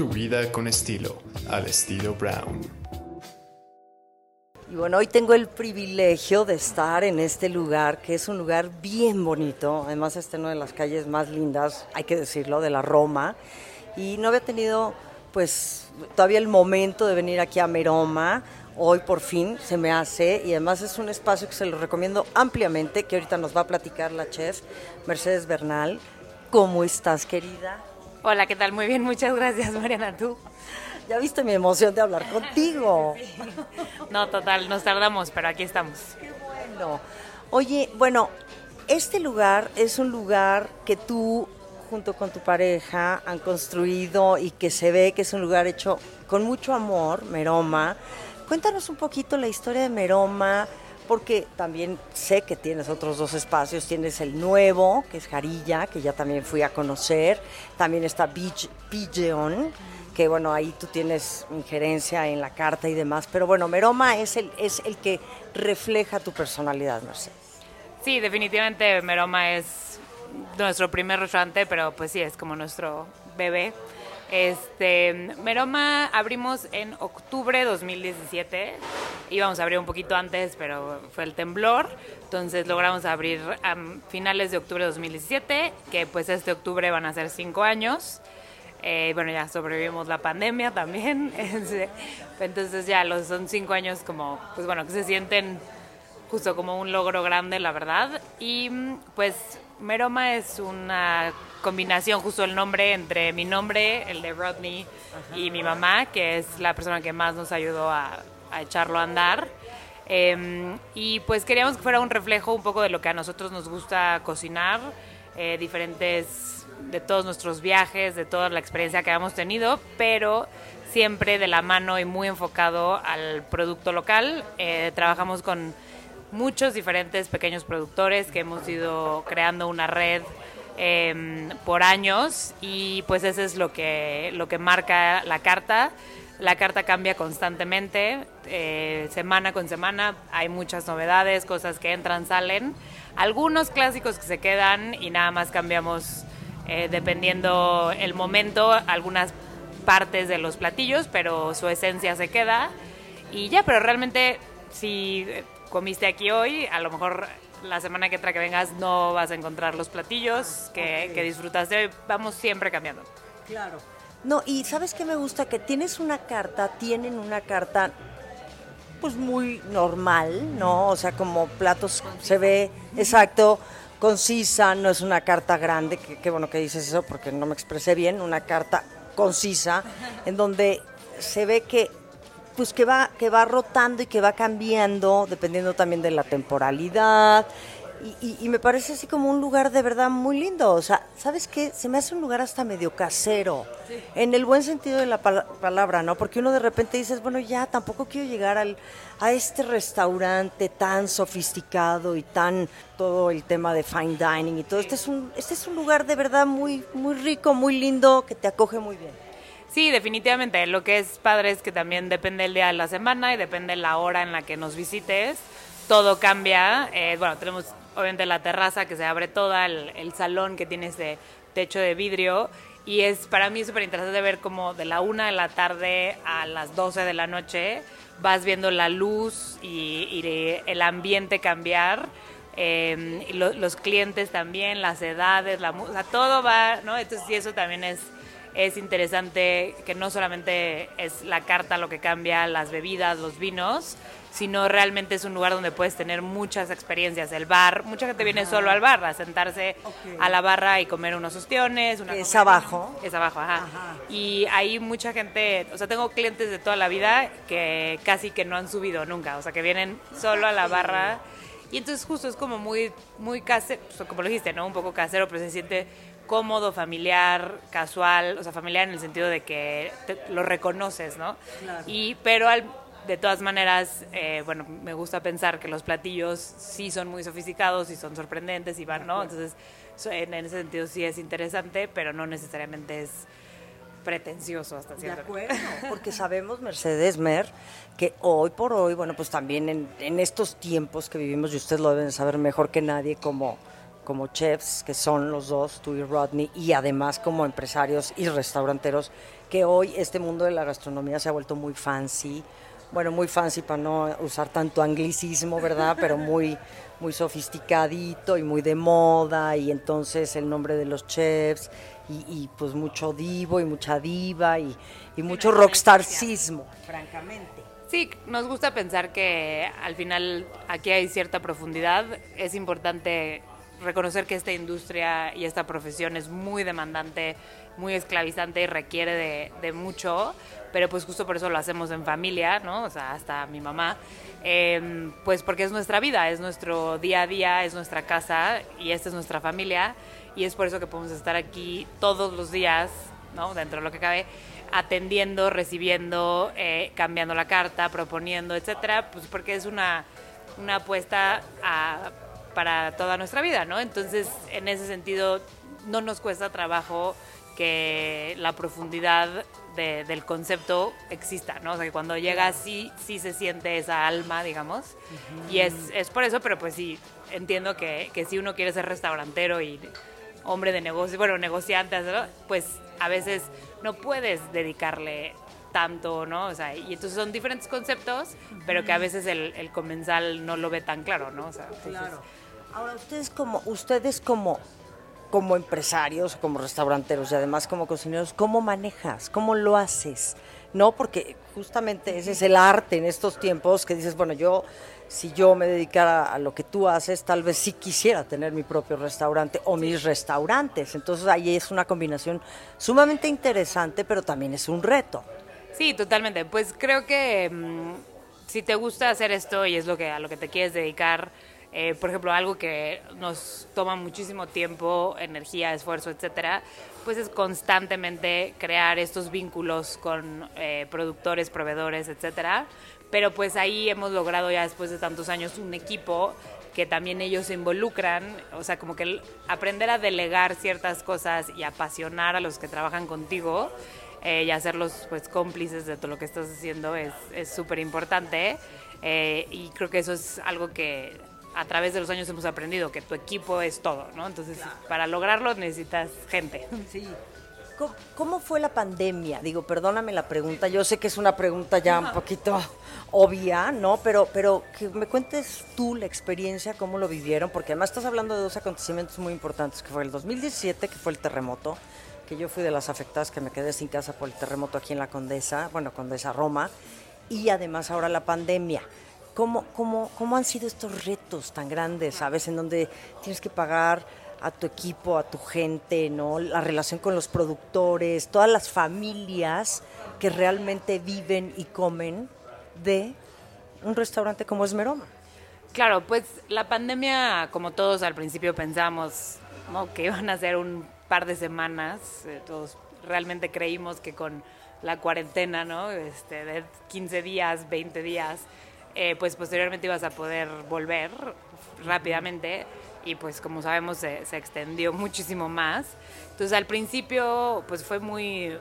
Tu vida con estilo, al estilo Brown. Y bueno, hoy tengo el privilegio de estar en este lugar, que es un lugar bien bonito. Además, este es una de las calles más lindas, hay que decirlo, de la Roma. Y no había tenido, pues, todavía el momento de venir aquí a Meroma. Hoy por fin se me hace y además es un espacio que se lo recomiendo ampliamente, que ahorita nos va a platicar la chef Mercedes Bernal. ¿Cómo estás, querida? Hola, ¿qué tal? Muy bien, muchas gracias, Mariana. ¿Tú? Ya viste mi emoción de hablar contigo. No, total, nos tardamos, pero aquí estamos. Qué bueno. Oye, bueno, este lugar es un lugar que tú junto con tu pareja han construido y que se ve que es un lugar hecho con mucho amor, Meroma. Cuéntanos un poquito la historia de Meroma, porque también sé que tienes otros dos espacios. Tienes el nuevo, que es Jarilla, que ya también fui a conocer. También está Beach, Pigeon, que bueno, ahí tú tienes injerencia en la carta y demás. Pero bueno, Meroma es el, es el que refleja tu personalidad, Mercedes. Sí, definitivamente Meroma es nuestro primer restaurante, pero pues sí, es como nuestro bebé. Este, Meroma abrimos en octubre de 2017. Íbamos a abrir un poquito antes, pero fue el temblor. Entonces logramos abrir a finales de octubre de 2017, que pues este octubre van a ser cinco años. Eh, bueno, ya sobrevivimos la pandemia también. Entonces ya los son cinco años como, pues bueno, que se sienten justo como un logro grande, la verdad. Y pues Meroma es una combinación, justo el nombre entre mi nombre, el de Rodney, y mi mamá, que es la persona que más nos ayudó a, echarlo a andar. Em, y pues queríamos que fuera un reflejo un poco de lo que a nosotros nos gusta cocinar, eh, diferentes de todos nuestros viajes, de toda la experiencia que hemos tenido, pero siempre de la mano y muy enfocado al producto local. Eh, trabajamos con muchos diferentes pequeños productores que hemos ido creando una red Em, por años y pues eso es lo que, lo que marca la carta. La carta cambia constantemente, eh, semana con semana, hay muchas novedades, cosas que entran, salen, algunos clásicos que se quedan y nada más cambiamos eh, dependiendo el momento, algunas partes de los platillos, pero su esencia se queda. Y ya, pero realmente si comiste aquí hoy, a lo mejor la semana que entra que vengas no vas a encontrar los platillos que, que disfrutaste. Vamos siempre cambiando. Claro. No, y ¿sabes qué me gusta? Que tienes una carta, tienen una carta pues muy normal, ¿no? O sea, como platos se ve exacto, concisa, no es una carta grande, qué bueno que dices eso porque no me expresé bien, una carta concisa, en donde se ve que pues que va, que va rotando y que va cambiando, dependiendo también de la temporalidad. Y, me parece así como un lugar de verdad muy lindo. O sea, ¿sabes qué? Se me hace un lugar hasta medio casero, en el buen sentido de la palabra, ¿no? Porque uno de repente dices, bueno, ya tampoco quiero llegar al, a este restaurante tan sofisticado y tan todo el tema de fine dining y todo. Este es un, este es un lugar de verdad muy, muy rico, muy lindo, que te acoge muy bien. Sí, definitivamente. Lo que es padre es que también depende el día de la semana y depende la hora en la que nos visites. Todo cambia. Eh, bueno, tenemos obviamente la terraza que se abre toda, el, salón que tiene ese techo de vidrio. Y es para mí súper interesante ver cómo de la una de la tarde a las 12 de la noche vas viendo la luz y, el ambiente cambiar. Y los clientes también, las edades, la música, todo va, ¿no? Entonces, sí, eso también es es interesante que no solamente es la carta lo que cambia, las bebidas, los vinos, sino realmente es un lugar donde puedes tener muchas experiencias. El bar, mucha gente viene solo al bar, a sentarse a la barra y comer unos ostiones. Una es abajo. Es abajo, ajá. Y hay mucha gente, o sea, tengo clientes de toda la vida que casi que no han subido nunca, o sea, que vienen solo a la barra. Y entonces justo es como muy, muy casero, como lo dijiste, ¿no? Un poco casero, pero se siente cómodo, familiar, casual, o sea, familiar en el sentido de que lo reconoces, ¿no? Y, pero de todas maneras, eh, bueno, me gusta pensar que los platillos sí son muy sofisticados y son sorprendentes y van, ¿no? Entonces, en, ese sentido sí es interesante, pero no necesariamente es pretencioso hasta cierto De acuerdo, porque sabemos, Mercedes Mer, que hoy por hoy, bueno, pues también en, en estos tiempos que vivimos, y ustedes lo deben saber mejor que nadie, como como chefs, que son los dos, tú y Rodney, y además como empresarios y restauranteros, que hoy este mundo de la gastronomía se ha vuelto muy fancy, bueno, muy fancy para no usar tanto anglicismo, ¿verdad? Pero muy, muy sofisticadito y muy de moda, y entonces el nombre de los chefs, y, pues mucho divo y mucha diva, y, y mucho rockstarcismo, francamente. Sí, nos gusta pensar que al final aquí hay cierta profundidad. Es importante reconocer que esta industria y esta profesión es muy demandante, muy esclavizante y requiere de, mucho, pero pues justo por eso lo hacemos en familia, ¿no? O sea, hasta mi mamá, em, pues porque es nuestra vida, es nuestro día a día, es nuestra casa y esta es nuestra familia y es por eso que podemos estar aquí todos los días, ¿no? Dentro de lo que cabe, atendiendo, recibiendo, eh, cambiando la carta, proponiendo, etcétera, pues porque es una, una apuesta para toda nuestra vida, ¿no? Entonces, en ese sentido, no nos cuesta trabajo que la profundidad del concepto exista, ¿no? O sea, que cuando llega sí, sí se siente esa alma, digamos. Y es, es, por eso, pero pues sí, entiendo que, que, si uno quiere ser restaurantero y hombre de negocio, bueno, negociante, pues a veces no puedes dedicarle tanto, ¿no? O sea, y entonces son diferentes conceptos, pero que a veces el, el comensal no lo ve tan claro, ¿no? O sea, claro. Ahora, ustedes como, ustedes como como empresarios, como restauranteros y además como cocineros, ¿cómo manejas? ¿Cómo lo haces? ¿No? Porque justamente ese es el arte en estos tiempos que dices, bueno, yo, si yo me dedicara a lo que tú haces, tal vez sí quisiera tener mi propio restaurante o mis restaurantes. Entonces ahí es una combinación sumamente interesante, pero también es un reto. Sí, totalmente. Pues creo que mm, si te gusta hacer esto y es lo que a lo que te quieres dedicar, eh, por ejemplo, algo que nos toma muchísimo tiempo, energía, esfuerzo, etcétera, pues es constantemente crear estos vínculos con eh, productores, proveedores, etcétera. Pero pues ahí hemos logrado ya después de tantos años un equipo que también ellos se involucran, o sea, como que aprender a delegar ciertas cosas y apasionar a los que trabajan contigo eh, y hacerlos pues cómplices de todo lo que estás haciendo es súper importante. y creo que eso es algo que a través de los años hemos aprendido que tu equipo es todo, ¿no? Entonces, para lograrlo necesitas gente. Sí. ¿Cómo, fue la pandemia? Digo, perdóname la pregunta, yo sé que es una pregunta ya un poquito obvia, ¿no? Pero, pero que me cuentes tú la experiencia, cómo lo vivieron, porque además estás hablando de dos acontecimientos muy importantes, que fue el 2017, que fue el terremoto, que yo fui de las afectadas que me quedé sin casa por el terremoto aquí en la Condesa, bueno, Condesa Roma, y además ahora la pandemia. ¿Cómo, cómo, cómo han sido estos retos tan grandes, sabes? En donde tienes que pagar a tu equipo, a tu gente, ¿no? La relación con los productores, todas las familias que realmente viven y comen de un restaurante como Esmeroma. Claro, pues la pandemia, como todos al principio pensamos, ¿no? que iban a ser un par de semanas, eh, todos realmente creímos que con la cuarentena, ¿no? Este, de 15 días, 20 días, eh, pues posteriormente ibas a poder volver rápidamente y pues como sabemos se, extendió muchísimo más. Entonces al principio pues fue muy,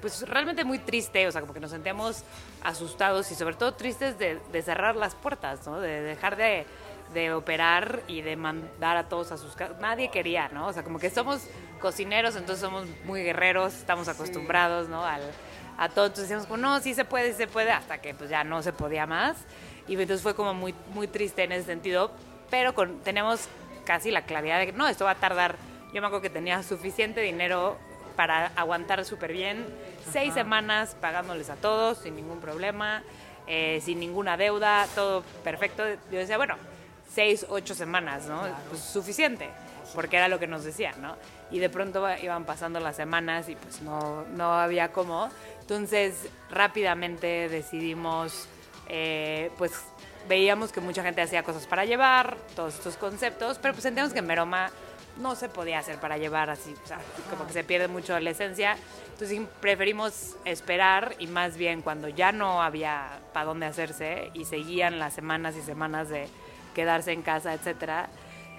pues realmente muy triste, o sea, como que nos sentíamos asustados y sobre todo tristes de, cerrar las puertas, ¿no? De dejar de, de, operar y de mandar a todos a sus casas. Nadie quería, ¿no? O sea, como que somos cocineros, entonces somos muy guerreros, estamos acostumbrados, ¿no? Al, a todos. Entonces decíamos, pues no, sí se puede, sí se puede, hasta que pues ya no se podía más. Y entonces fue como muy, muy triste en ese sentido, pero con, tenemos casi la claridad de que no, esto va a tardar. Yo me acuerdo que tenía suficiente dinero para aguantar súper bien, seis semanas pagándoles a todos sin ningún problema, eh, sin ninguna deuda, todo perfecto. Yo decía, bueno, seis, ocho semanas, ¿no? Pues suficiente, porque era lo que nos decían, ¿no? Y de pronto iban pasando las semanas y pues no, no había cómo. Entonces rápidamente decidimos, eh, pues veíamos que mucha gente hacía cosas para llevar, todos estos conceptos, pero pues sentíamos que en Meroma no se podía hacer para llevar así, o sea, como que se pierde mucho la esencia. Entonces preferimos esperar y más bien cuando ya no había para dónde hacerse y seguían las semanas y semanas de quedarse en casa, etcétera,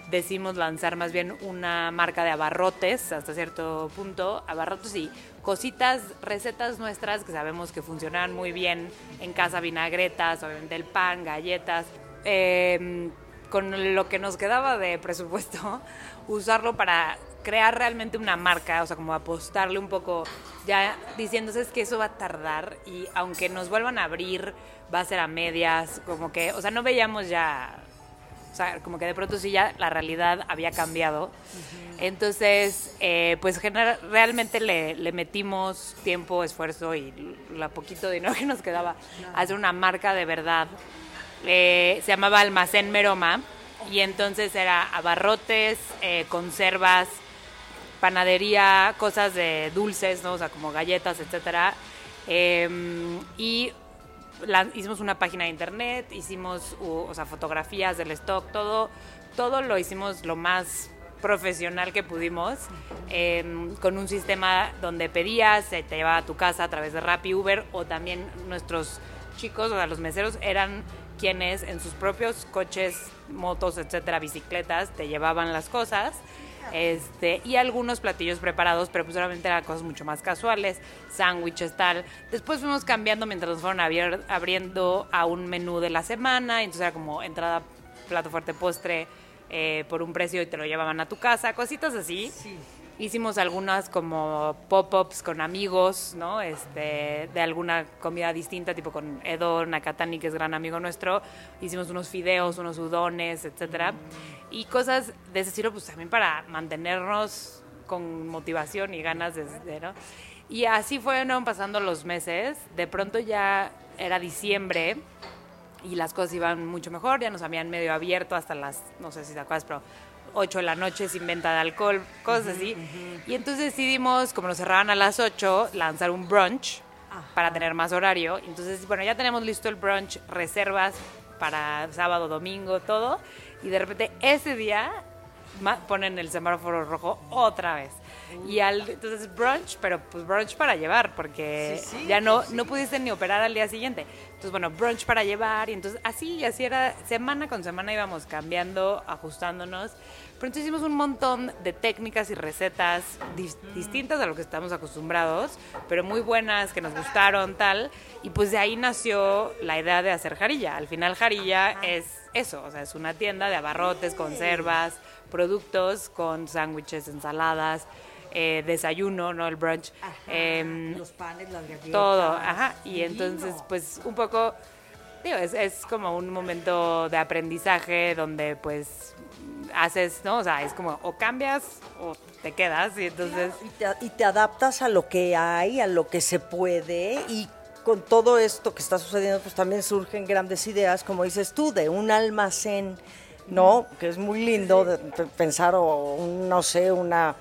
decimos lanzar más bien una marca de abarrotes hasta cierto punto, abarrotes y cositas, recetas nuestras que sabemos que funcionan muy bien en casa, vinagretas, obviamente el pan, galletas. Em, con lo que nos quedaba de presupuesto, usarlo para crear realmente una marca, o sea, como apostarle un poco, ya diciéndose es que eso va a tardar y aunque nos vuelvan a abrir, va a ser a medias, como que, o sea, no veíamos ya, o sea, como que de pronto sí ya la realidad había cambiado. Entonces, eh, pues general, realmente le, metimos tiempo, esfuerzo y la poquito dinero que nos quedaba a hacer una marca de verdad. Eh, se llamaba Almacén Meroma y entonces era abarrotes, eh, conservas, panadería, cosas de dulces, ¿no? O sea, como galletas, etcétera. Em, y hicimos una página de internet, hicimos o sea, fotografías del stock, todo, todo lo hicimos lo más profesional que pudimos, em, con un sistema donde pedías, te llevaba a tu casa a través de Rappi, Uber, o también nuestros chicos, o sea, los meseros, eran quienes en sus propios coches, motos, etcétera, bicicletas, te llevaban las cosas. Este, y algunos platillos preparados, pero pues solamente eran cosas mucho más casuales, sándwiches, tal. Después fuimos cambiando mientras nos fueron abriendo a un menú de la semana, entonces era como entrada, plato fuerte, postre, eh, por un precio y te lo llevaban a tu casa, cositas así. Sí. Hicimos algunas como pop-ups con amigos, ¿no? Este, de alguna comida distinta, tipo con Edo Nakatani, que es gran amigo nuestro. Hicimos unos fideos, unos udones, etcétera. Y cosas de ese estilo, pues también para mantenernos con motivación y ganas de, ¿no? Y así fueron pasando los meses. De pronto ya era diciembre y las cosas iban mucho mejor, ya nos habían medio abierto hasta las, no sé si te acuerdas, pero 8 de la noche sin venta de alcohol, cosas así. Y entonces decidimos, como nos cerraban a las 8, lanzar un brunch para tener más horario. Entonces, bueno, ya tenemos listo el brunch, reservas para sábado, domingo, todo. Y de repente ese día ponen el semáforo rojo otra vez. Y al, entonces brunch, pero pues brunch para llevar, porque ya no, no pudiste ni operar al día siguiente. Entonces, bueno, brunch para llevar, y entonces así, y así era, semana con semana íbamos cambiando, ajustándonos. Pero entonces hicimos un montón de técnicas y recetas distintas a lo que estamos acostumbrados, pero muy buenas, que nos gustaron, tal. Y pues de ahí nació la idea de hacer jarilla. Al final jarilla es eso, o sea, es una tienda de abarrotes, conservas, productos con sándwiches, ensaladas, eh, desayuno, ¿no? El brunch. Em, los panes, las galletas. Todo, ajá. Y entonces, pues un poco, digo, es, es como un momento de aprendizaje donde pues haces, ¿no? O sea, es como o cambias o te quedas y entonces... Y te, y te adaptas a lo que hay, a lo que se puede y con todo esto que está sucediendo, pues también surgen grandes ideas, como dices tú, de un almacén, ¿no? Que es muy lindo de, pensar, o no sé, una,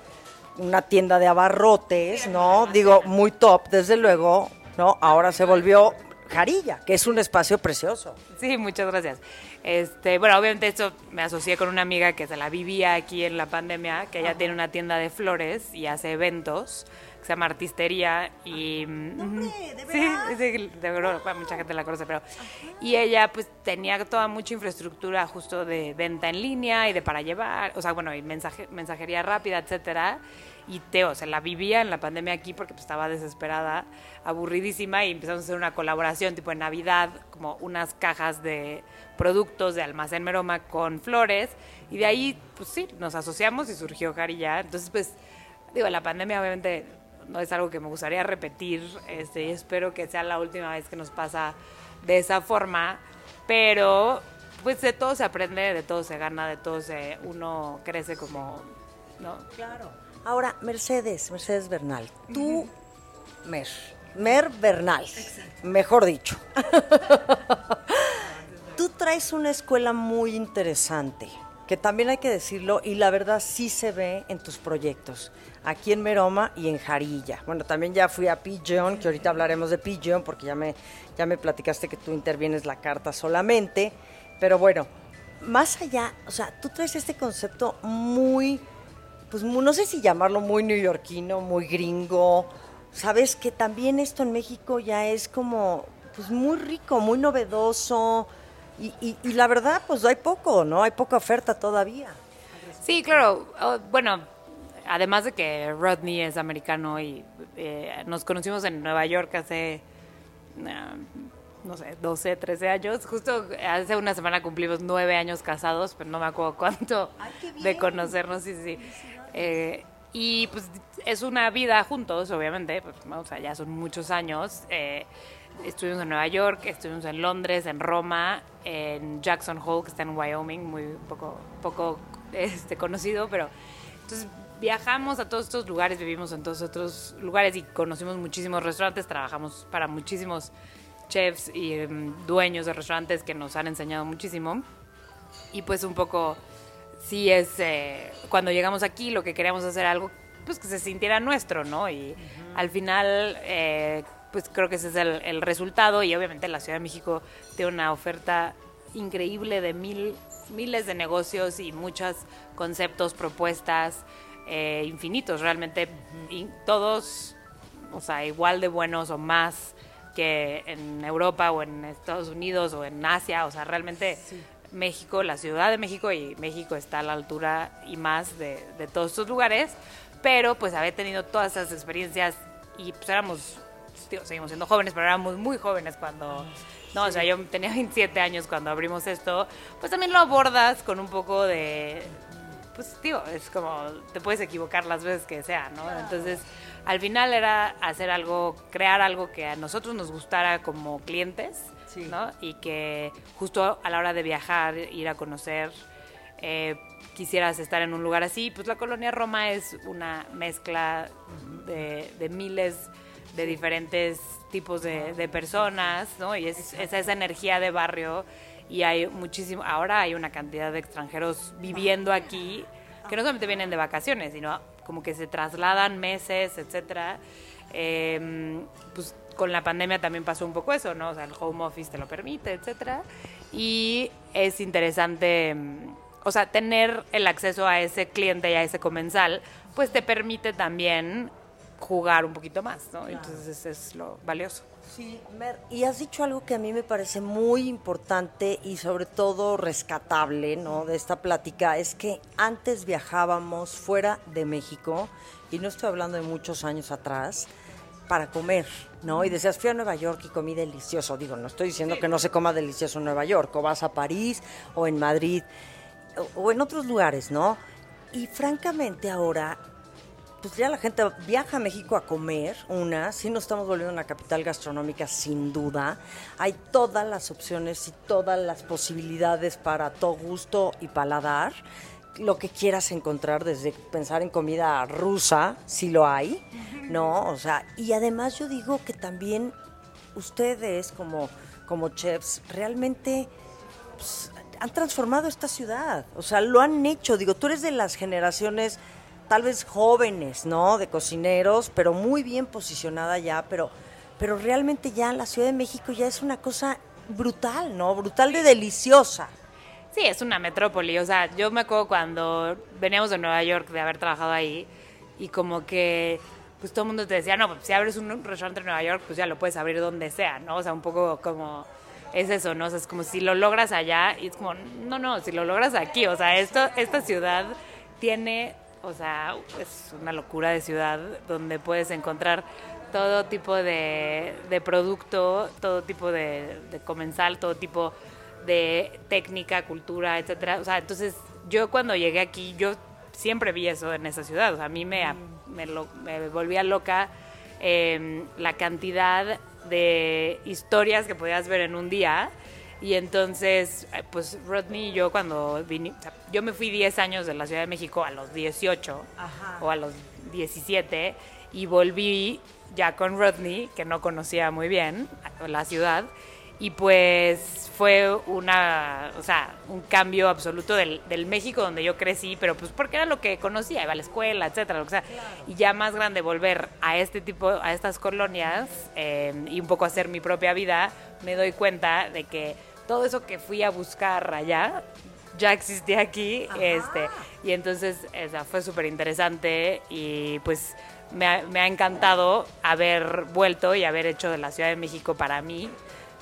una tienda de abarrotes, ¿no? Digo, muy top, desde luego, ¿no? Ahora se volvió Jarilla, que es un espacio precioso. Sí, muchas gracias. Este, bueno, obviamente esto me asocié con una amiga que se la vivía aquí en la pandemia, que ella tiene una tienda de flores y hace eventos se llama Artistería y... Mm, ¿de sí, sí, de verdad, mucha gente la conoce, pero... Y ella pues tenía toda mucha infraestructura justo de venta en línea y de para llevar, o sea, bueno, y mensaje, mensajería rápida, etcétera. Y Teo, se la vivía en la pandemia aquí porque pues, estaba desesperada, aburridísima y empezamos a hacer una colaboración tipo en Navidad, como unas cajas de productos de almacén Meroma con flores y de ahí pues sí, nos asociamos y surgió Jarilla. Entonces pues digo, la pandemia obviamente no es algo que me gustaría repetir, este, y espero que sea la última vez que nos pasa de esa forma, pero pues de todo se aprende, de todo se gana, de todo se, uno crece como, ¿no? Claro. Ahora, Mercedes, Mercedes Bernal, tú, Mer, Mer Bernal, mejor dicho. tú traes una escuela muy interesante, que también hay que decirlo, y la verdad sí se ve en tus proyectos aquí en Meroma y en Jarilla. Bueno, también ya fui a Pigeon, que ahorita hablaremos de Pigeon, porque ya me, ya me platicaste que tú intervienes la carta solamente. Pero bueno, más allá, o sea, tú traes este concepto muy, pues no sé si llamarlo muy neoyorquino, muy gringo. Sabes que también esto en México ya es como, pues muy rico, muy novedoso. Y, y, la verdad, pues hay poco, ¿no? Hay poca oferta todavía. Sí, claro. Oh, bueno, además de que Rodney es americano y eh, nos conocimos en Nueva York hace no sé, 12, 13 años. Justo hace una semana cumplimos nueve años casados, pero no me acuerdo cuánto de conocernos, sí, sí. Eh, y pues es una vida juntos, obviamente, pues, o sea, ya son muchos años. Eh, estuvimos en Nueva York, estuvimos en Londres, en Roma, en Jackson Hole, que está en Wyoming, muy poco, poco este, conocido, pero entonces viajamos a todos estos lugares, vivimos en todos otros lugares y conocimos muchísimos restaurantes, trabajamos para muchísimos chefs y em, dueños de restaurantes que nos han enseñado muchísimo. Y pues un poco, sí es, eh, cuando llegamos aquí lo que queríamos hacer algo, pues que se sintiera nuestro, ¿no? Y al final, eh, pues creo que ese es el, el, resultado y obviamente la Ciudad de México tiene una oferta increíble de mil, miles de negocios y muchos conceptos, propuestas eh, infinitos, realmente. Y todos, o sea, igual de buenos o más que en Europa o en Estados Unidos o en Asia, o sea, realmente México, la Ciudad de México y México está a la altura y más de, de todos estos lugares, pero pues haber tenido todas esas experiencias y pues éramos, seguimos siendo jóvenes, pero éramos muy jóvenes cuando... No, o sea, yo tenía 27 años cuando abrimos esto, pues también lo abordas con un poco de, pues tío, es como, te puedes equivocar las veces que sea, ¿no? Entonces, al final era hacer algo, crear algo que a nosotros nos gustara como clientes, ¿no? Y que justo a la hora de viajar, ir a conocer, eh, quisieras estar en un lugar así, pues la colonia Roma es una mezcla de, de miles de diferentes tipos de, de personas, ¿no? Y es, es, esa energía de barrio y hay muchísimo, ahora hay una cantidad de extranjeros viviendo aquí que no solamente vienen de vacaciones, sino como que se trasladan meses, etcétera. Eh, pues con la pandemia también pasó un poco eso, ¿no? O sea, el home office te lo permite, etcétera. Y es interesante, o sea, tener el acceso a ese cliente y a ese comensal, pues te permite también jugar un poquito más, ¿no? Entonces es lo valioso. Sí, Mer, y has dicho algo que a mí me parece muy importante y sobre todo rescatable, ¿no? De esta plática, es que antes viajábamos fuera de México, y no estoy hablando de muchos años atrás, para comer, ¿no? Y decías, fui a Nueva York y comí delicioso. Digo, no estoy diciendo que no se coma delicioso en Nueva York, o vas a París, o en Madrid, o, o en otros lugares, ¿no? Y francamente ahora pues ya la gente viaja a México a comer, una, sí nos estamos volviendo una capital gastronómica sin duda. Hay todas las opciones y todas las posibilidades para todo gusto y paladar. Lo que quieras encontrar, desde pensar en comida rusa, si lo hay, ¿no? O sea, y además yo digo que también ustedes como, como chefs realmente pues, han transformado esta ciudad. O sea, lo han hecho. Digo, tú eres de las generaciones tal vez jóvenes, ¿no? De cocineros, pero muy bien posicionada ya, pero, pero realmente ya la Ciudad de México ya es una cosa brutal, ¿no? Brutal de deliciosa. Sí, es una metrópoli. O sea, yo me acuerdo cuando veníamos de Nueva York de haber trabajado ahí y como que pues todo el mundo te decía, no, pues si abres un restaurante en Nueva York, pues ya lo puedes abrir donde sea, ¿no? O sea, un poco como es eso, ¿no? O sea, es como si lo logras allá y es como, no, no, si lo logras aquí, o sea, esto, esta ciudad tiene o sea, es una locura de ciudad donde puedes encontrar todo tipo de, de producto, todo tipo de, de, comensal, todo tipo de técnica, cultura, etcétera. O sea, entonces yo cuando llegué aquí, yo siempre vi eso en esa ciudad. O sea, a mí me, me, lo, me volvía loca eh, la cantidad de historias que podías ver en un día y entonces, eh, pues Rodney y yo cuando vine, o sea, yo me fui 10 años de la Ciudad de México a los 18 Ajá. o a los 17 y volví ya con Rodney, que no conocía muy bien la ciudad, y pues fue una, o sea, un cambio absoluto del, del, México donde yo crecí, pero pues porque era lo que conocía, iba a la escuela, etcétera, lo que sea. Claro. Y ya más grande volver a este tipo, a estas colonias eh, y un poco hacer mi propia vida, me doy cuenta de que todo eso que fui a buscar allá ya existía aquí, Ajá. este, y entonces o sea, fue súper interesante y pues me ha, me ha encantado haber vuelto y haber hecho de la Ciudad de México para mí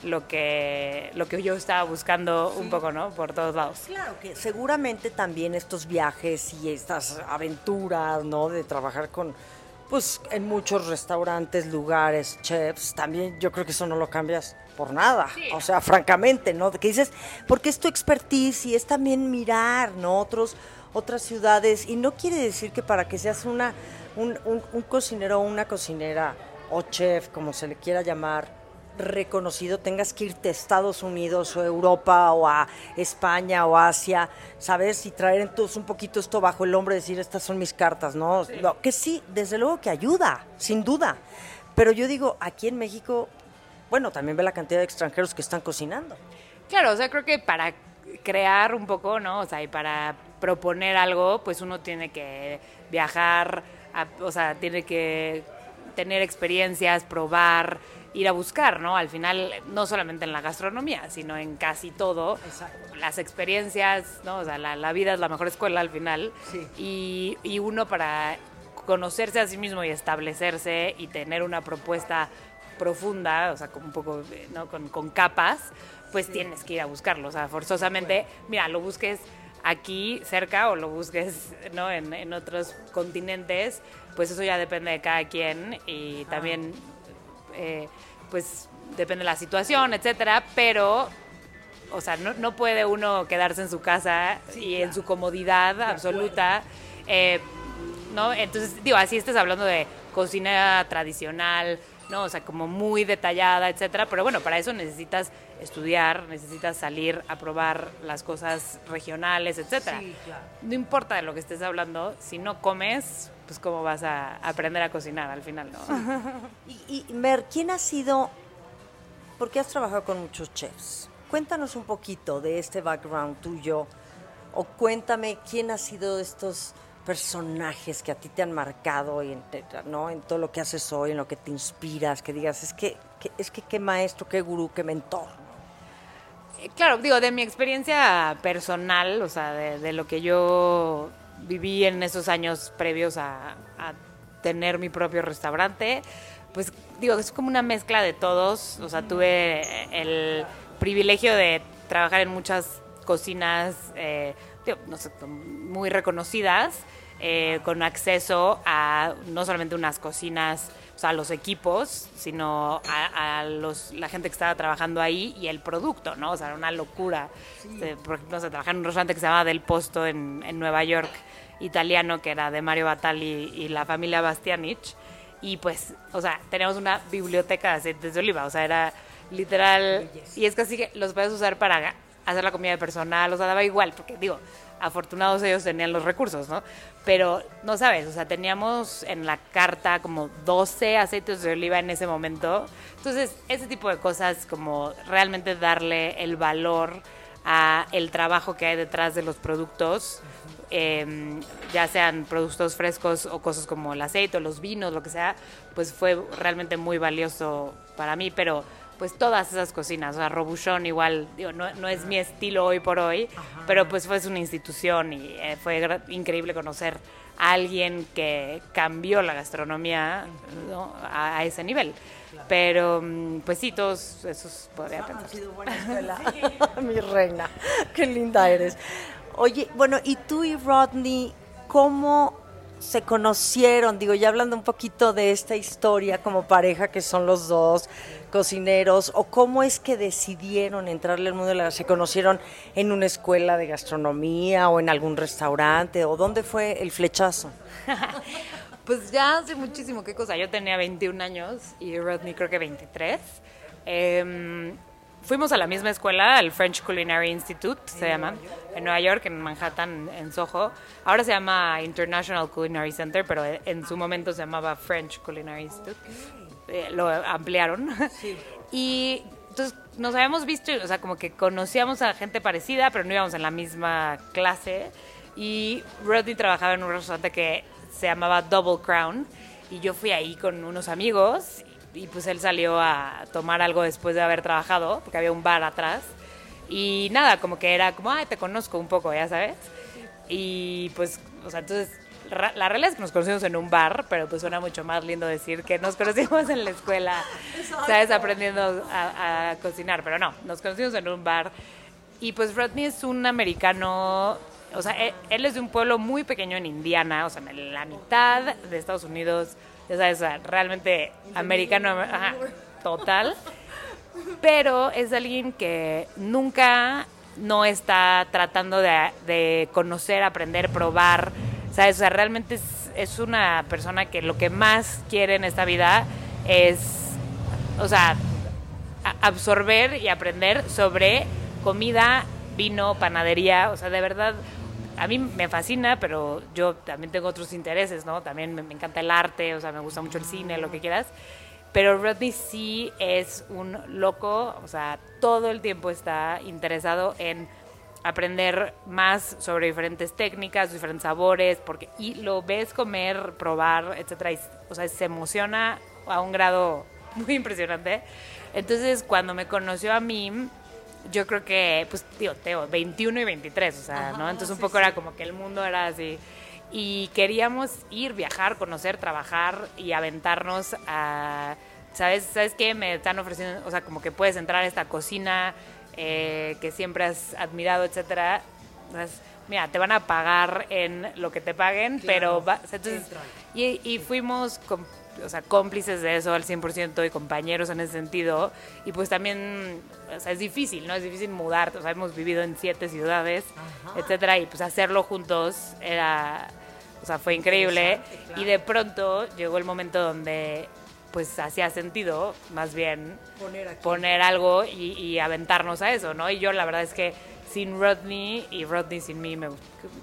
lo que, lo que yo estaba buscando sí. un poco, ¿no? Por todos lados. Claro, que seguramente también estos viajes y estas aventuras, ¿no? De trabajar con, pues en muchos restaurantes, lugares, chefs, también yo creo que eso no lo cambias por nada. O sea, francamente, ¿no? Que dices, porque es tu expertise y es también mirar, ¿no? Otros, otras ciudades. Y no quiere decir que para que seas una, un, un, un cocinero o una cocinera o chef, como se le quiera llamar, reconocido, tengas que irte a Estados Unidos o Europa o a España o Asia, ¿sabes? Y traer entonces un poquito esto bajo el hombro y decir, estas son mis cartas, ¿no? Que sí, desde luego que ayuda, sin duda. Pero yo digo, aquí en México, bueno, también ve la cantidad de extranjeros que están cocinando. Claro, o sea, creo que para crear un poco, ¿no? O sea, y para proponer algo, pues uno tiene que viajar, a- o sea, tiene que tener experiencias, probar, ir a buscar, ¿no? Al final, no solamente en la gastronomía, sino en casi todo. Las experiencias, ¿no? O sea, la, la vida es la mejor escuela al final. Sí. Y, y uno para conocerse a sí mismo y establecerse y tener una propuesta profunda, o sea, como un poco, ¿no? Con, con capas, pues tienes que ir a buscarlo. O sea, forzosamente, mira, lo busques aquí cerca o lo busques ¿no? en, en otros continentes, pues eso ya depende de cada quien y también, eh, pues depende de la situación, etcétera, pero o sea, no, no puede uno quedarse en su casa y en su comodidad absoluta. eh, ¿no? Entonces, digo, así estás hablando de cocina tradicional, ¿no? O sea, como muy detallada, etcétera. Pero bueno, para eso necesitas estudiar, necesitas salir a probar las cosas regionales, etcétera. Sí, claro. No importa de lo que estés hablando, si no comes, pues cómo vas a aprender a cocinar al final, ¿no? Y, y Mer, ¿quién ha sido, porque has trabajado con muchos chefs? Cuéntanos un poquito de este background tuyo, o cuéntame quién ha sido estos personajes que a ti te han marcado y en, ¿no? en todo lo que haces hoy, en lo que te inspiras, que digas, es que, que- es que qué maestro, qué gurú, qué mentor. Eh, Claro, digo, de mi experiencia personal, o sea, de, de lo que yo viví en esos años previos a, tener mi propio restaurante, pues digo, es como una mezcla de todos. O sea, tuve el privilegio de trabajar en muchas cocinas, eh, muy reconocidas, eh, con acceso a no solamente unas cocinas, o sea, a los equipos, sino a, a los, la gente que estaba trabajando ahí y el producto, ¿no? O sea, era una locura. Este, por ejemplo, no sé, trabajé en un restaurante que se llamaba Del Posto en, en Nueva York, italiano, que era de Mario Batali y la familia Bastianich. Y pues, o sea, teníamos una biblioteca de aceites de oliva, o sea, era literal. Y es casi que los puedes usar para hacer la comida de personal, o sea, daba igual, porque digo, afortunados ellos tenían los recursos, ¿no? Pero no sabes, o sea, teníamos en la carta como 12 aceites de oliva en ese momento. Entonces, ese tipo de cosas, como realmente darle el valor a el trabajo que hay detrás de los productos, eh, ya sean productos frescos o cosas como el aceite o los vinos, lo que sea, pues fue realmente muy valioso para mí, pero pues todas esas cocinas, o sea, Robuchon igual, digo, no, no es mi estilo hoy por hoy, pero pues fue una institución y eh, fue increíble conocer a alguien que cambió la gastronomía ¿no? a, a ese nivel. Pero mm, pues sí, todos esos podría pensar. sido buena escuela. Mi reina, qué linda eres. Oye, bueno, y tú y Rodney, ¿cómo se conocieron? Digo, ya hablando un poquito de esta historia como pareja que son los dos cocineros, o cómo es que decidieron entrarle al mundo de la... ¿Se conocieron en una escuela de gastronomía o en algún restaurante? ¿O dónde fue el flechazo? Pues ya hace muchísimo, qué cosa. Yo tenía 21 años y Rodney creo que 23. Em, fuimos a la misma escuela, al French Culinary Institute, se llama, en Nueva York, en Manhattan, en Soho. Ahora se llama International Culinary Center, pero en su momento se llamaba French Culinary Institute. Eh, lo ampliaron. Y entonces nos habíamos visto, o sea, como que conocíamos a gente parecida, pero no íbamos en la misma clase. Y Rodney trabajaba en un restaurante que se llamaba Double Crown. Y yo fui ahí con unos amigos. Y pues él salió a tomar algo después de haber trabajado, porque había un bar atrás. Y nada, como que era como, ay, te conozco un poco, ya sabes. Y pues, o sea, entonces, la realidad es que nos conocimos en un bar, pero pues suena mucho más lindo decir que nos conocimos en la escuela, ¿sabes? Aprendiendo a, a cocinar, pero no, nos conocimos en un bar. Y pues Rodney es un americano, o sea, él, él es de un pueblo muy pequeño en Indiana, o sea, en la mitad de Estados Unidos, ya sabes, realmente americano, ajá, total. Pero es alguien que nunca no está tratando de, de conocer, aprender, probar, ¿sabes? O sea, realmente es, es una persona que lo que más quiere en esta vida es, o sea, absorber y aprender sobre comida, vino, panadería, o sea, de verdad, a mí me fascina, pero yo también tengo otros intereses, ¿no? También me, me encanta el arte, o sea, me gusta mucho el cine, lo que quieras. Pero Rodney sí es un loco, o sea, todo el tiempo está interesado en aprender más sobre diferentes técnicas, diferentes sabores, porque y lo ves comer, probar, etcétera, y, o sea, se emociona a un grado muy impresionante. Entonces, cuando me conoció a mí, yo creo que, pues, digo, Teo, 21 y 23, o sea, ¿no? Entonces, un poco era como que el mundo era así. Y queríamos ir, viajar, conocer, trabajar y aventarnos a. ¿Sabes? ¿Sabes qué? Me están ofreciendo, o sea, como que puedes entrar a esta cocina eh, que siempre has admirado, etcétera. Entonces, mira, te van a pagar en lo que te paguen, pero. va- o sea, entonces, y, y fuimos com- o sea, cómplices de eso al 100% y compañeros en ese sentido. Y pues también, o sea, es difícil, ¿no? Es difícil mudarte. O sea, hemos vivido en siete ciudades, etcétera, y pues hacerlo juntos era, o sea, fue increíble. Y de pronto llegó el momento donde pues hacía sentido, más bien, poner, algo y, y aventarnos a eso, ¿no? Y yo la verdad es que sin Rodney y Rodney sin mí, me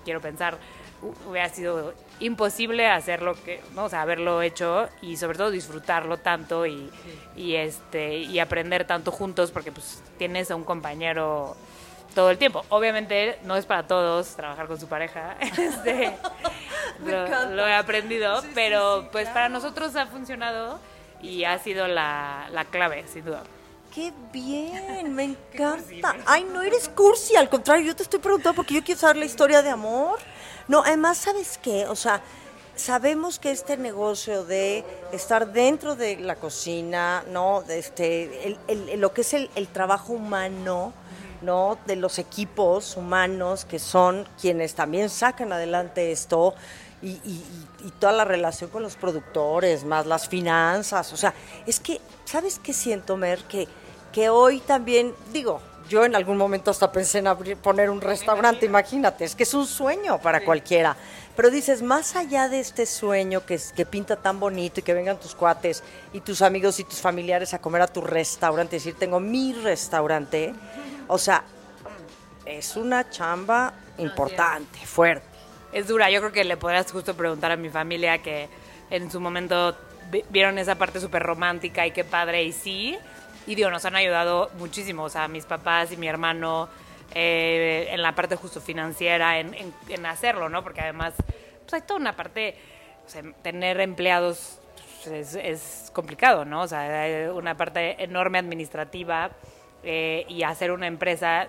quiero pensar, hu- hubiera sido imposible hacer lo que, ¿no? o sea, haberlo hecho y sobre todo disfrutarlo tanto y, y este y aprender tanto juntos porque pues tienes a un compañero todo el tiempo. Obviamente no es para todos trabajar con su pareja. Este, lo, lo he aprendido, pero pues para nosotros ha funcionado y ha sido la, la clave, sin duda. ¡Qué bien! Me encanta. Ay, no eres cursi, al contrario, yo te estoy preguntando porque yo quiero saber la historia de amor. No, además, ¿sabes qué? O sea, sabemos que este negocio de estar dentro de la cocina, ¿no? De este, el- el- lo que es el, el trabajo humano, ¿no? De los equipos humanos que son quienes también sacan adelante esto y, y- y- toda la relación con los productores, más las finanzas. O sea, es que, ¿sabes qué siento, Mer? Que, que hoy también, digo, yo en algún momento hasta pensé en abrir, poner un restaurante, imagínate, es que es un sueño para cualquiera. Pero dices, más allá de este sueño que, que pinta tan bonito y que vengan tus cuates y tus amigos y tus familiares a comer a tu restaurante, decir, tengo mi restaurante, o sea, es una chamba importante, fuerte. Es dura, yo creo que le podrás justo preguntar a mi familia que en su momento vi- vieron esa parte súper romántica y qué padre, y sí, y digo, nos han ayudado muchísimo, o sea, mis papás y mi hermano eh, en la parte justo financiera, en, hacerlo, ¿no? Porque además, pues hay toda una parte, tener empleados pues, es, es complicado, ¿no? O sea, hay una parte enorme administrativa eh, y hacer una empresa,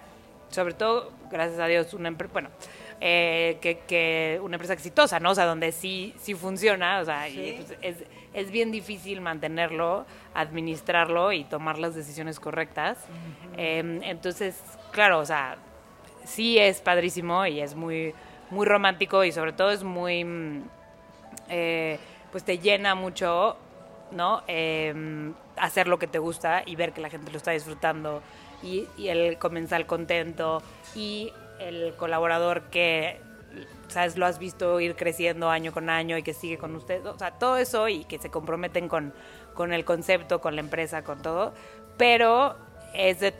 sobre todo, gracias a Dios, una empresa, bueno, eh, que, que una empresa exitosa, ¿no? O sea, donde sí, sí funciona, o sea, y, pues, es, es bien difícil mantenerlo, administrarlo y tomar las decisiones correctas. Eh, entonces, claro, o sea, sí es padrísimo y es muy, muy romántico y sobre todo es muy, mm, eh, pues te llena mucho, ¿no? Eh, hacer lo que te gusta y ver que la gente lo está disfrutando y, y el comensal contento y el colaborador que, ¿sabes? Lo has visto ir creciendo año con año y que sigue con usted, o sea, todo eso y que se comprometen con, con el concepto, con la empresa, con todo, pero es de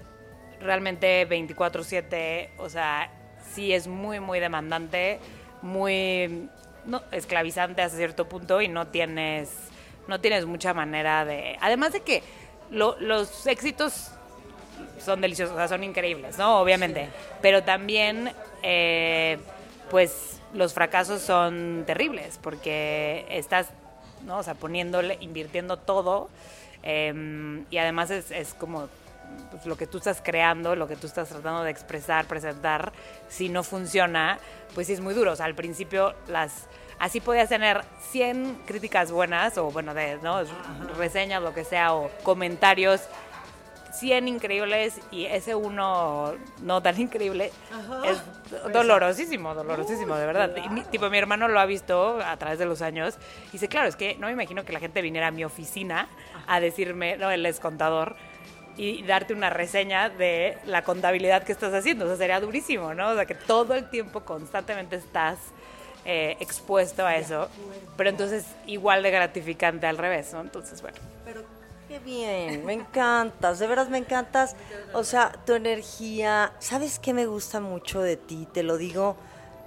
realmente 24/7, o sea, sí es muy, muy demandante, muy no, esclavizante hasta cierto punto y no tienes, no tienes mucha manera de... Además de que lo- los éxitos son deliciosos, o sea, son increíbles, ¿no? Obviamente. Pero también, eh, pues, los fracasos son terribles porque estás, ¿no? O sea, poniéndole, invirtiendo todo eh, y además es, es como pues, lo que tú estás creando, lo que tú estás tratando de expresar, presentar, si no funciona, pues sí es muy duro. O sea, al principio las... Así podías tener 100 críticas buenas o, bueno, de, ¿no? reseñas, lo que sea, o comentarios 100 increíbles y ese uno no tan increíble es dolorosísimo, dolorosísimo, de verdad. Y mi- tipo, mi hermano lo ha visto a través de los años y dice, claro, es que no me imagino que la gente viniera a mi oficina a decirme, no, él es contador, y darte una reseña de la contabilidad que estás haciendo. O sea, sería durísimo, ¿no? O sea, que todo el tiempo constantemente estás eh, expuesto a eso, pero entonces igual de gratificante al revés, ¿no? Entonces, bueno. Pero qué bien, me encantas, de veras me encantas. O sea, tu energía, ¿sabes qué me gusta mucho de ti? Te lo digo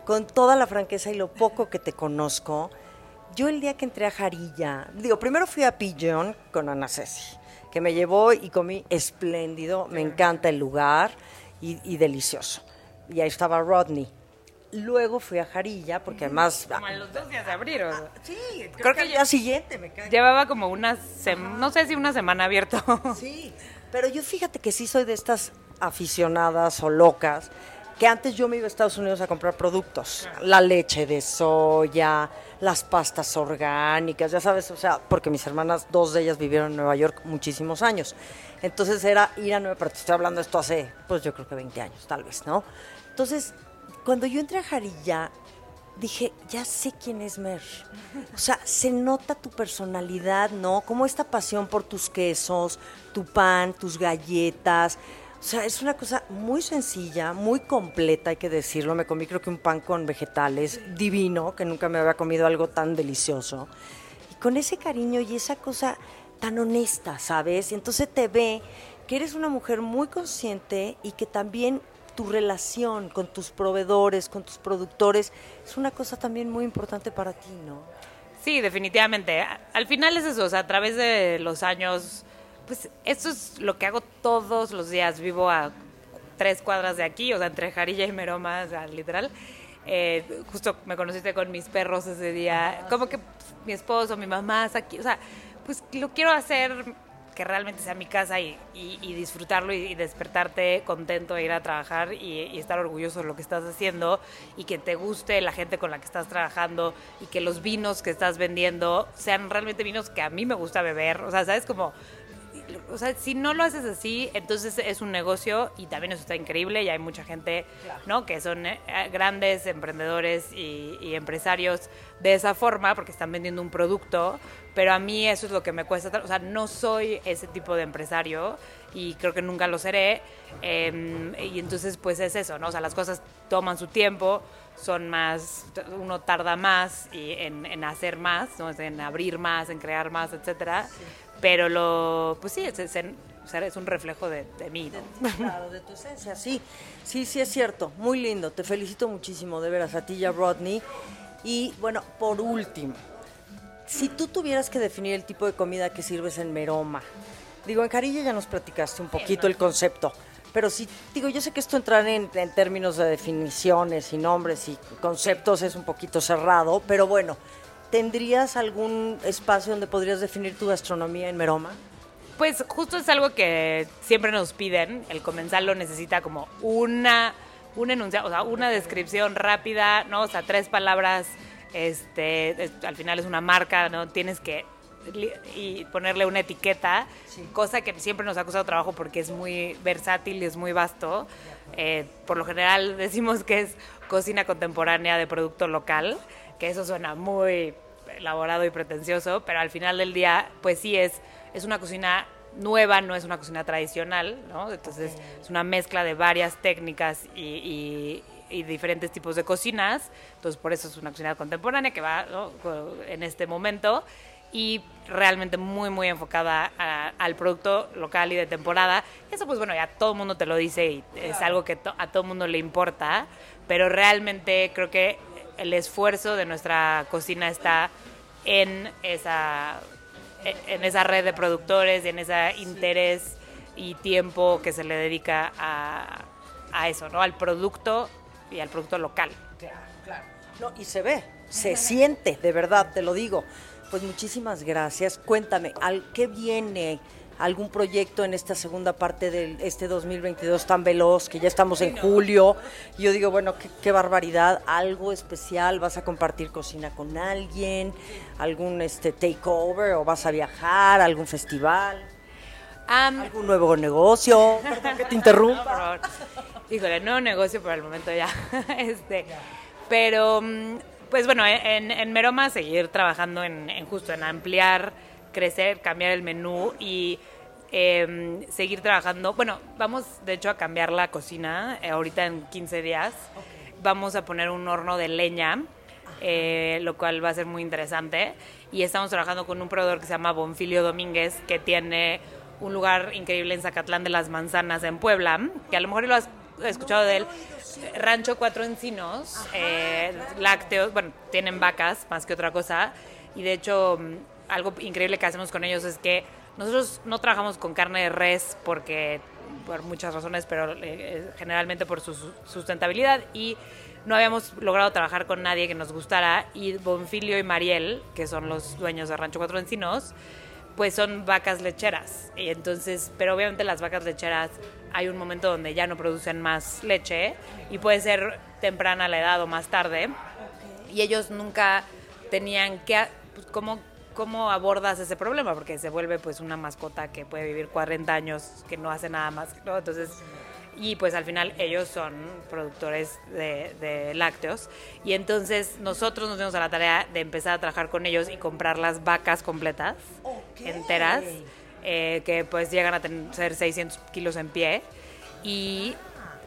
con toda la franqueza y lo poco que te conozco. Yo el día que entré a Jarilla, digo, primero fui a Pigeon con Ana Ceci, que me llevó y comí espléndido, me encanta el lugar y, y delicioso. Y ahí estaba Rodney. Luego fui a Jarilla, porque además... Como a los dos días de abril, o sea. Sí, creo, Creo que que al día siguiente me cae. Llevaba como una semana, no sé si una semana abierto. Sí, pero yo fíjate que sí soy de estas aficionadas o locas que antes yo me iba a Estados Unidos a comprar productos, la leche de soya, las pastas orgánicas, ya sabes, o sea, porque mis hermanas, dos de ellas vivieron en Nueva York muchísimos años. Entonces era ir a Nueva York, pero te estoy hablando de esto hace, pues yo creo que 20 años, tal vez, ¿no? Entonces, cuando yo entré a Jarilla, dije, ya sé quién es Mer. O sea, se nota tu personalidad, ¿no? Como esta pasión por tus quesos, tu pan, tus galletas. O sea, es una cosa muy sencilla, muy completa, hay que decirlo. Me comí creo que un pan con vegetales divino, que nunca me había comido algo tan delicioso. Y con ese cariño y esa cosa tan honesta, ¿sabes? Y entonces te ve que eres una mujer muy consciente y que también tu relación con tus proveedores, con tus productores, es una cosa también muy importante para ti, ¿no? Sí, definitivamente. Al final es eso, o sea, a través de los años, pues eso es lo que hago todos los días. Vivo a tres cuadras de aquí, o sea, entre Jarilla y Meroma, o sea, literal. Eh, justo me conociste con mis perros ese día. Como que pues, mi esposo, mi mamá aquí, o sea, pues lo quiero hacer que realmente sea mi casa y, disfrutarlo y, y despertarte contento de ir a trabajar y, y estar orgulloso de lo que estás haciendo y que te guste la gente con la que estás trabajando y que los vinos que estás vendiendo sean realmente vinos que a mí me gusta beber. O sea, ¿sabes? Como o sea, si no lo haces así, entonces es un negocio y también eso está increíble y hay mucha gente, ¿no? Que son eh, grandes emprendedores y, y empresarios de esa forma porque están vendiendo un producto, pero a mí eso es lo que me cuesta, o sea, no soy ese tipo de empresario y creo que nunca lo seré em, y entonces pues es eso, ¿no? O sea, las cosas toman su tiempo, son más, uno tarda más y en, en hacer más, ¿no? en abrir más, en crear más, etcétera. Pero lo, pues sí, es, es, un reflejo de, de mí, ¿no? Claro, de tu esencia, sí. Sí, sí es cierto. Muy lindo. Te felicito muchísimo, de veras, a ti y a Rodney. Y bueno, por último, si tú tuvieras que definir el tipo de comida que sirves en Meroma, digo, en Carilla ya nos platicaste un poquito el concepto, pero si, digo, yo sé que esto entrar en, en términos de definiciones y nombres y conceptos es un poquito cerrado, pero bueno, ¿tendrías algún espacio donde podrías definir tu gastronomía en Meroma? Pues justo es algo que siempre nos piden. El comensal lo necesita como una, un enunciado, o sea, una descripción rápida, ¿no? O sea, tres palabras. Este, es- al final es una marca, ¿no? Tienes que y ponerle una etiqueta, cosa que siempre nos ha costado trabajo porque es muy versátil y es muy vasto. Eh, por lo general decimos que es cocina contemporánea de producto local, que eso suena muy elaborado y pretencioso, pero al final del día, pues sí es, es una cocina nueva, no es una cocina tradicional, ¿no? Entonces es una mezcla de varias técnicas y, y- y diferentes tipos de cocinas, entonces por eso es una cocina contemporánea que va ¿no? En este momento y realmente muy, muy enfocada a- al producto local y de temporada. Eso pues bueno, ya todo el mundo te lo dice y es algo que to- a todo el mundo le importa, pero realmente creo que el esfuerzo de nuestra cocina está en esa, en esa red de productores y en ese interés y tiempo que se le dedica a, a eso, ¿no? Al producto y al producto local. No, y se ve, se siente, de verdad, te lo digo. Pues muchísimas gracias. Cuéntame, ¿al qué viene? ¿Algún proyecto en esta segunda parte de este 2022 tan veloz, que ya estamos en julio? Y Yo digo, bueno, qué, qué barbaridad, algo especial, ¿vas a compartir cocina con alguien? ¿Algún este takeover o vas a viajar? ¿Algún festival? ¿Algún nuevo negocio? Perdón que te interrumpa. favor. Híjole, nuevo negocio por el momento ya. este, pero, mm, pues bueno, en, en Meroma seguir trabajando en, en justo en ampliar, crecer, cambiar el menú y em, seguir trabajando. Bueno, vamos de hecho a cambiar la cocina eh, ahorita en 15 días. Vamos a poner un horno de leña, eh, lo cual va a ser muy interesante. Y estamos trabajando con un proveedor que se llama Bonfilio Domínguez, que tiene un lugar increíble en Zacatlán de las Manzanas, en Puebla, que a lo mejor lo has escuchado de él. Rancho Cuatro Encinos, eh, lácteos, bueno, tienen vacas más que otra cosa. Y de hecho, algo increíble que hacemos con ellos es que nosotros no trabajamos con carne de res porque por muchas razones, pero eh, generalmente por su su- sustentabilidad y no habíamos logrado trabajar con nadie que nos gustara y Bonfilio y Mariel, que son los dueños de Rancho Cuatro Encinos, pues son vacas lecheras. Y entonces, pero obviamente las vacas lecheras hay un momento donde ya no producen más leche y puede ser temprana la edad o más tarde. Y ellos nunca tenían que pues, cómo cómo abordas ese problema porque se vuelve pues una mascota que puede vivir 40 años que no hace nada más, ¿no? Entonces y pues al final ellos son productores de, de lácteos y entonces nosotros nos dimos a la tarea de empezar a trabajar con ellos y comprar las vacas completas enteras eh, que pues llegan a tener, ser 600 kilos en pie y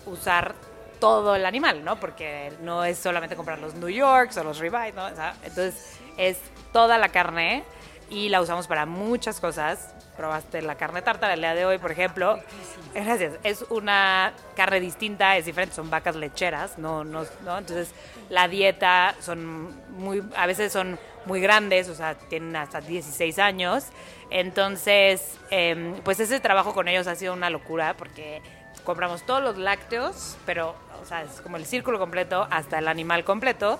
usar todo el animal, ¿no? Porque no es solamente comprar los New Yorks o los ribeyes, ¿no? O sea, entonces es toda la carne y la usamos para muchas cosas. Probaste la carne tártara el día de hoy, por ejemplo. Gracias. Es una carne distinta, es diferente, son vacas lecheras, no, no, no. Entonces la dieta son muy, a veces son muy grandes, o sea, tienen hasta 16 años. Entonces, em, pues ese trabajo con ellos ha sido una locura porque compramos todos los lácteos, pero, o sea, es como el círculo completo hasta el animal completo.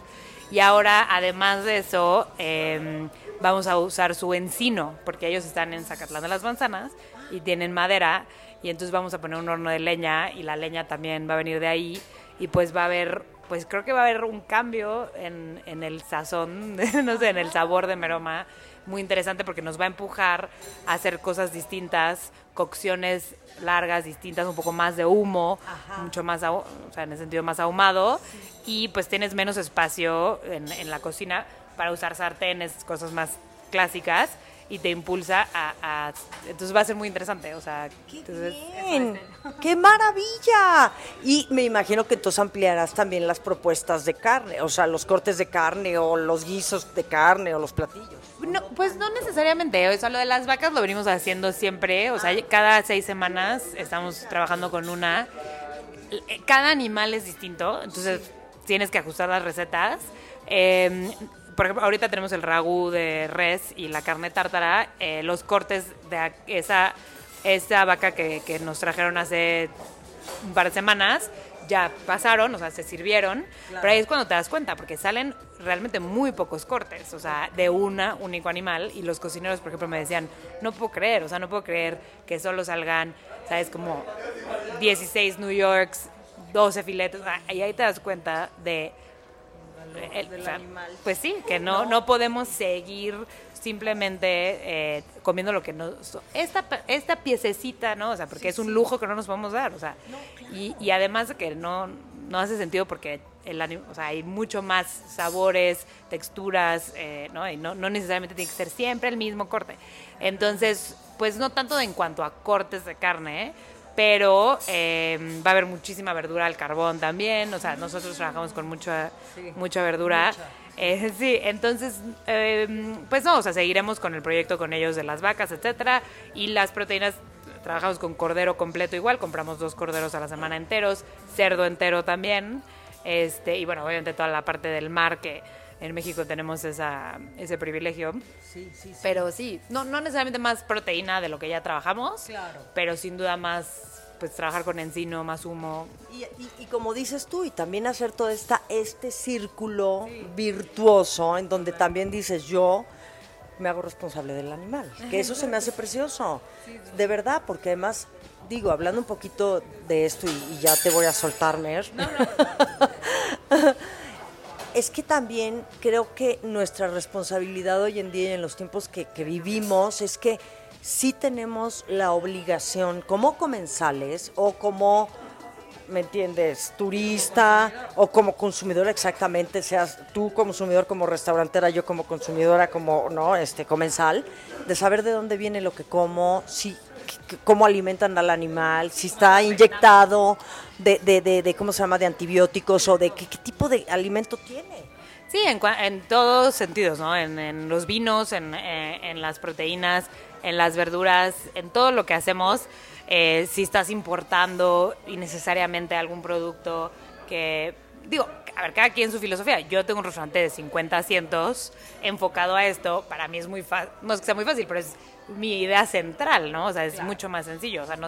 Y ahora, además de eso, em, vamos a usar su encino, porque ellos están en Zacatlán de las Manzanas y tienen madera. Y entonces vamos a poner un horno de leña y la leña también va a venir de ahí. Y pues va a haber, pues creo que va a haber un cambio en, en el sazón, no sé, en el sabor de Meroma muy interesante porque nos va a empujar a hacer cosas distintas, cocciones largas, distintas, un poco más de humo, mucho más, o sea, en el sentido más ahumado, y pues tienes menos espacio en, en la cocina para usar sartenes, cosas más clásicas, y te impulsa a, a- entonces va a ser muy interesante, o sea, entonces, Bien, ¡Qué maravilla! Y me imagino que entonces ampliarás también las propuestas de carne, o sea, los cortes de carne o los guisos de carne o los platillos. No, pues no necesariamente, o sea, lo de las vacas lo venimos haciendo siempre, o sea, cada seis semanas estamos trabajando con una. Cada animal es distinto, entonces tienes que ajustar las recetas. Eh, por ejemplo, ahorita tenemos el ragú de res y la carne tártara, eh, los cortes de esa, esa vaca que, que nos trajeron hace un par de semanas ya pasaron, o sea, se sirvieron, pero ahí es cuando te das cuenta, porque salen realmente muy pocos cortes, o sea, de una único animal, y los cocineros, por ejemplo, me decían, no puedo creer, o sea, no puedo creer que solo salgan, sabes, como 16 New Yorks, 12 filetes, o sea, y ahí te das cuenta de... el- o sea, pues sí, que no, no podemos seguir simplemente eh, comiendo lo que nos... Esta, esta piececita, ¿no? O sea, porque es un lujo que no nos podemos dar, o sea. y, y además de que no, no hace sentido porque el o sea, hay mucho más sabores, texturas, eh, ¿no? Y no, no necesariamente tiene que ser siempre el mismo corte. Entonces, pues no tanto en cuanto a cortes de carne, ¿eh? Pero eh, va a haber muchísima verdura al carbón también, o sea, nosotros trabajamos con mucha, mucha verdura. Eh, sí, entonces, eh, pues no, o sea, seguiremos con el proyecto con ellos de las vacas, etcétera, y las proteínas, trabajamos con cordero completo igual, compramos dos corderos a la semana enteros, cerdo entero también, este, y bueno, obviamente toda la parte del mar que en México tenemos esa, ese privilegio. Pero sí, no, no necesariamente más proteína de lo que ya trabajamos, Claro. pero sin duda más, pues trabajar con encino, más humo. Y, y- y como dices tú, y también hacer todo esta, este círculo virtuoso en donde también dices yo me hago responsable del animal, que eso se me hace precioso, de verdad, porque además, digo, hablando un poquito de esto y, y ya te voy a soltar, Mer, es que también creo que nuestra responsabilidad hoy en día y en los tiempos que, vivimos es que sí tenemos la obligación como comensales o como ¿me entiendes? Turista o como consumidor exactamente, seas tú consumidor como restaurantera, yo como consumidora, como, ¿no? Este, comensal, de saber de dónde viene lo que como, si, cómo alimentan al animal, si está inyectado de, de, de, ¿cómo se llama?, de antibióticos o de qué, tipo de alimento tiene. Sí, en, en todos sentidos, ¿no? En, los vinos, en, eh, en las proteínas, en las verduras, en todo lo que hacemos eh, si estás importando innecesariamente algún producto que, digo, a ver, cada quien su filosofía. Yo tengo un restaurante de 50 asientos enfocado a esto. Para mí es muy fácil, no es que sea muy fácil, pero es mi idea central, ¿no? O sea, es mucho más sencillo. O sea, no,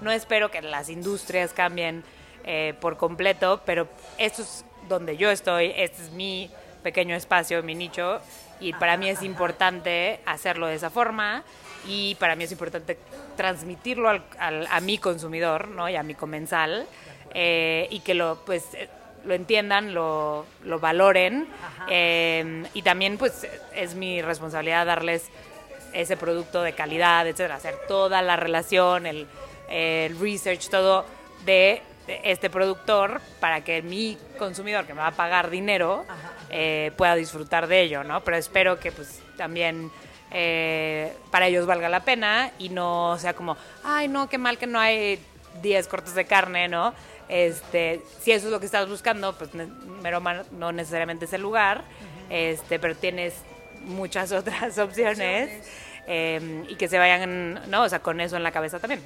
no espero que las industrias cambien eh, por completo, pero esto es donde yo estoy, este es mi pequeño espacio, mi nicho, y para mí es importante hacerlo de esa forma y para mí es importante transmitirlo al, a mi consumidor ¿no? y a mi comensal eh, y que lo pues eh, lo entiendan, lo, lo valoren eh, y también pues es mi responsabilidad darles ese producto de calidad, etcétera, hacer toda la relación, el, el research, todo de este productor para que mi consumidor que me va a pagar dinero pueda disfrutar de ello, ¿no? Pero espero que pues también eh, para ellos valga la pena y no sea como, ay, no, qué mal que no hay 10 cortes de carne, ¿no? Este, si eso es lo que estás buscando, pues Meroma no necesariamente es el lugar, este, pero tienes muchas otras opciones. Em, y que se vayan, ¿no? O sea, con eso en la cabeza también.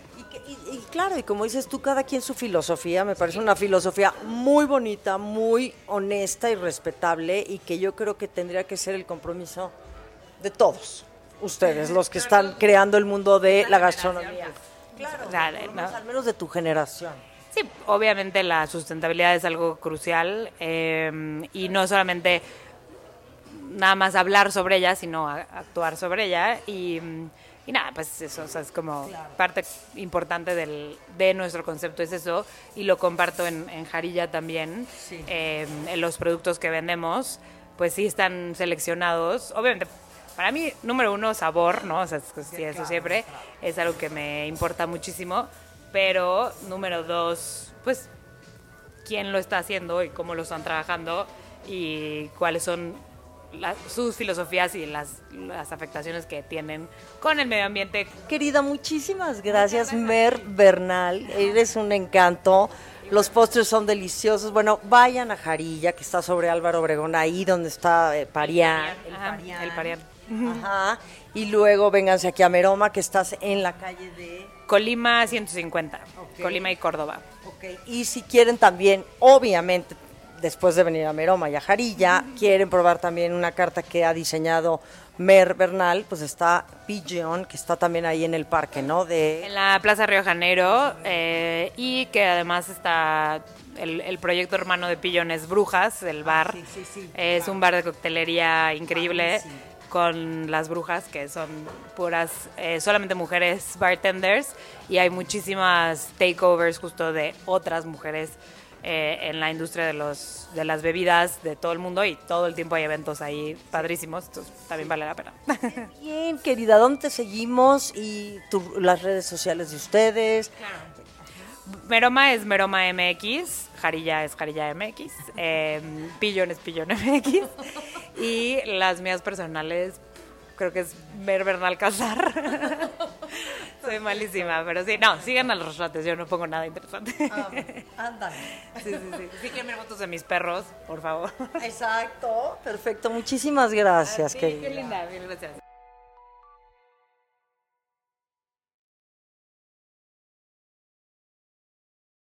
Y, claro, y como dices tú, cada quien su filosofía, me parece una filosofía muy bonita, muy honesta y respetable, y que yo creo que tendría que ser el compromiso de todos ustedes, los que están creando el mundo de la gastronomía. Claro, al menos de tu generación. Sí, obviamente la sustentabilidad es algo crucial em, y no solamente nada más hablar sobre ella, sino actuar sobre ella. Y, nada, pues eso es como parte importante del, de nuestro concepto, es eso. Y lo comparto en, Jarilla también, em, en los productos que vendemos, pues sí están seleccionados, obviamente para mí, número uno, sabor, ¿no? O sea, eso siempre es algo que me importa muchísimo. Pero número dos, pues, quién lo está haciendo y cómo lo están trabajando y cuáles son sus filosofías y las, las, afectaciones que tienen con el medio ambiente. Querida, muchísimas gracias, Mer Bernal. Eres un encanto. Los postres son deliciosos. Bueno, vayan a Jarilla, que está sobre Álvaro Obregón, ahí donde está eh, Parián. El Parián. Ajá. Y luego vénganse aquí a Meroma, que estás en la calle de... Colima 150, Colima y Córdoba. Okay. Y si quieren también, obviamente, después de venir a Meroma y a Jarilla, quieren probar también una carta que ha diseñado Mer Bernal, pues está Pigeon, que está también ahí en el parque, ¿no? De... En la Plaza Río Janeiro, eh, y que además está el, proyecto hermano de Pigeon es Brujas, el ah, bar. Sí, sí, es un bar de coctelería increíble con las brujas, que son puras, eh, solamente mujeres bartenders, y hay muchísimas takeovers justo de otras mujeres eh, en la industria de, los, de las bebidas de todo el mundo y todo el tiempo hay eventos ahí padrísimos, entonces también vale la pena. Bien, querida, ¿dónde te seguimos y las redes sociales de ustedes? Meroma es Meroma MX, Jarilla es Jarilla MX, eh, Pillón es Pillón MX y las mías personales creo que es Mer Bernal Casar. Soy malísima, pero sí, no, sigan a los restaurantes, yo no pongo nada interesante. Ah, Sí, sí, sí. Sí quieren ver fotos de mis perros, por favor. Exacto, perfecto. Muchísimas gracias, querida. Qué linda, bien, gracias.